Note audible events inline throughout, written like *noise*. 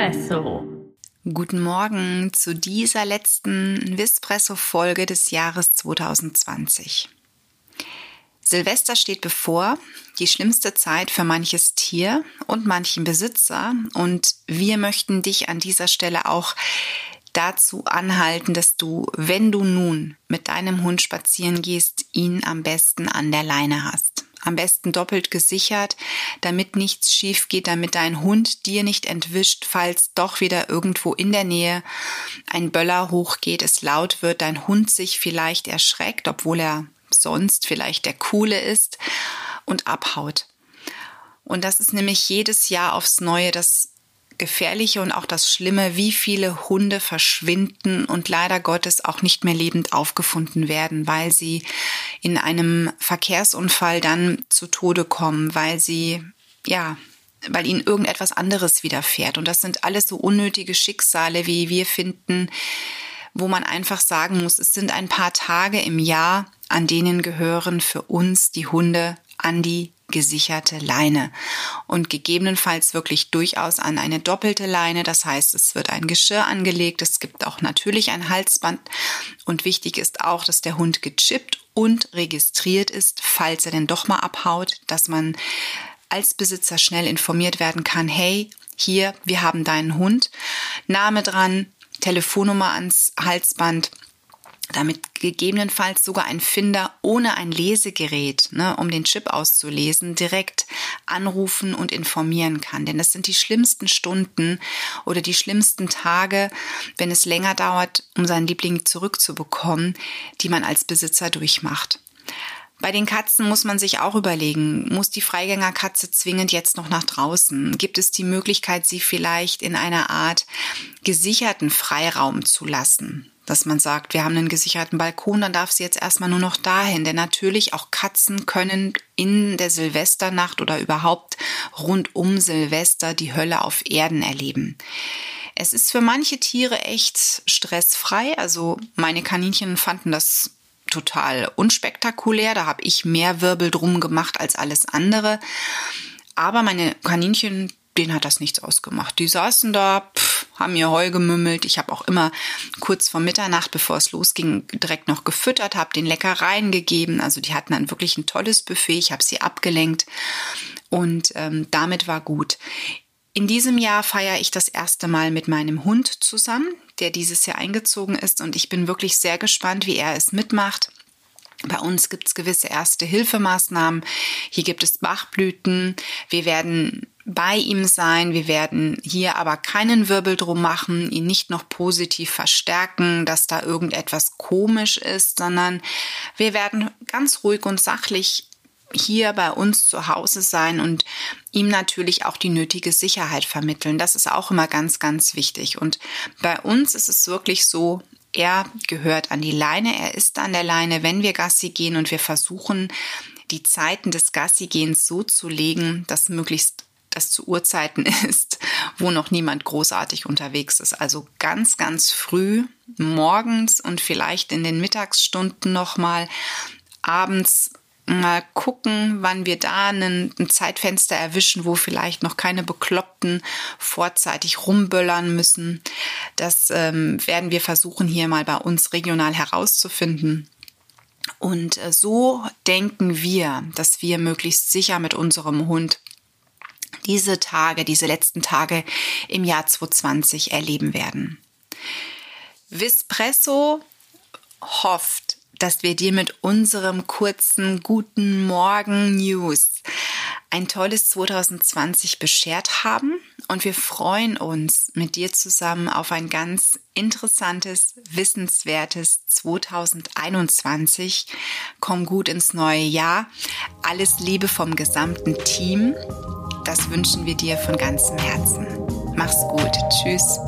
Vispresso. Guten Morgen zu dieser letzten Vispresso-Folge des Jahres 2020. Silvester steht bevor, die schlimmste Zeit für manches Tier und manchen Besitzer. Und wir möchten dich an dieser Stelle auch dazu anhalten, dass du, wenn du nun mit deinem Hund spazieren gehst, ihn am besten an der Leine hast am besten doppelt gesichert, damit nichts schief geht, damit dein Hund dir nicht entwischt, falls doch wieder irgendwo in der Nähe ein Böller hochgeht, es laut wird, dein Hund sich vielleicht erschreckt, obwohl er sonst vielleicht der Coole ist und abhaut. Und das ist nämlich jedes Jahr aufs Neue das Gefährliche und auch das Schlimme, wie viele Hunde verschwinden und leider Gottes auch nicht mehr lebend aufgefunden werden, weil sie in einem Verkehrsunfall dann zu Tode kommen, weil sie, ja, weil ihnen irgendetwas anderes widerfährt. Und das sind alles so unnötige Schicksale, wie wir finden, wo man einfach sagen muss, es sind ein paar Tage im Jahr, an denen gehören für uns die Hunde an die gesicherte Leine und gegebenenfalls wirklich durchaus an eine doppelte Leine. Das heißt, es wird ein Geschirr angelegt. Es gibt auch natürlich ein Halsband und wichtig ist auch, dass der Hund gechippt und registriert ist, falls er denn doch mal abhaut, dass man als Besitzer schnell informiert werden kann, hey, hier, wir haben deinen Hund, Name dran, Telefonnummer ans Halsband damit gegebenenfalls sogar ein Finder ohne ein Lesegerät, ne, um den Chip auszulesen, direkt anrufen und informieren kann. Denn das sind die schlimmsten Stunden oder die schlimmsten Tage, wenn es länger dauert, um seinen Liebling zurückzubekommen, die man als Besitzer durchmacht. Bei den Katzen muss man sich auch überlegen, muss die Freigängerkatze zwingend jetzt noch nach draußen? Gibt es die Möglichkeit, sie vielleicht in einer Art gesicherten Freiraum zu lassen? Dass man sagt, wir haben einen gesicherten Balkon, dann darf sie jetzt erstmal nur noch dahin. Denn natürlich auch Katzen können in der Silvesternacht oder überhaupt rund um Silvester die Hölle auf Erden erleben. Es ist für manche Tiere echt stressfrei. Also meine Kaninchen fanden das total unspektakulär. Da habe ich mehr Wirbel drum gemacht als alles andere. Aber meine Kaninchen, denen hat das nichts ausgemacht. Die saßen da, pff, haben mir Heu gemümmelt. Ich habe auch immer kurz vor Mitternacht, bevor es losging, direkt noch gefüttert, habe den Leckereien gegeben. Also die hatten dann wirklich ein tolles Buffet. Ich habe sie abgelenkt und ähm, damit war gut. In diesem Jahr feiere ich das erste Mal mit meinem Hund zusammen, der dieses Jahr eingezogen ist und ich bin wirklich sehr gespannt, wie er es mitmacht. Bei uns gibt es gewisse erste Hilfemaßnahmen. Hier gibt es Bachblüten. Wir werden bei ihm sein. Wir werden hier aber keinen Wirbel drum machen, ihn nicht noch positiv verstärken, dass da irgendetwas komisch ist, sondern wir werden ganz ruhig und sachlich hier bei uns zu Hause sein und ihm natürlich auch die nötige Sicherheit vermitteln. Das ist auch immer ganz, ganz wichtig. Und bei uns ist es wirklich so, er gehört an die Leine, er ist an der Leine, wenn wir Gassi gehen und wir versuchen, die Zeiten des Gassi-Gehens so zu legen, dass möglichst das zu Uhrzeiten *laughs* ist, wo noch niemand großartig unterwegs ist. Also ganz, ganz früh morgens und vielleicht in den Mittagsstunden nochmal abends mal gucken, wann wir da ein Zeitfenster erwischen, wo vielleicht noch keine Bekloppten vorzeitig rumböllern müssen. Das ähm, werden wir versuchen, hier mal bei uns regional herauszufinden. Und äh, so denken wir, dass wir möglichst sicher mit unserem Hund diese Tage, diese letzten Tage im Jahr 2020 erleben werden. Vispresso hofft, dass wir dir mit unserem kurzen Guten Morgen News ein tolles 2020 beschert haben und wir freuen uns mit dir zusammen auf ein ganz interessantes, wissenswertes 2021. Komm gut ins neue Jahr. Alles Liebe vom gesamten Team. Das wünschen wir dir von ganzem Herzen. Mach's gut. Tschüss.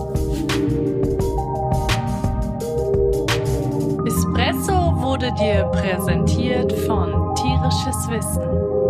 Espresso wurde dir präsentiert von Tierisches Wissen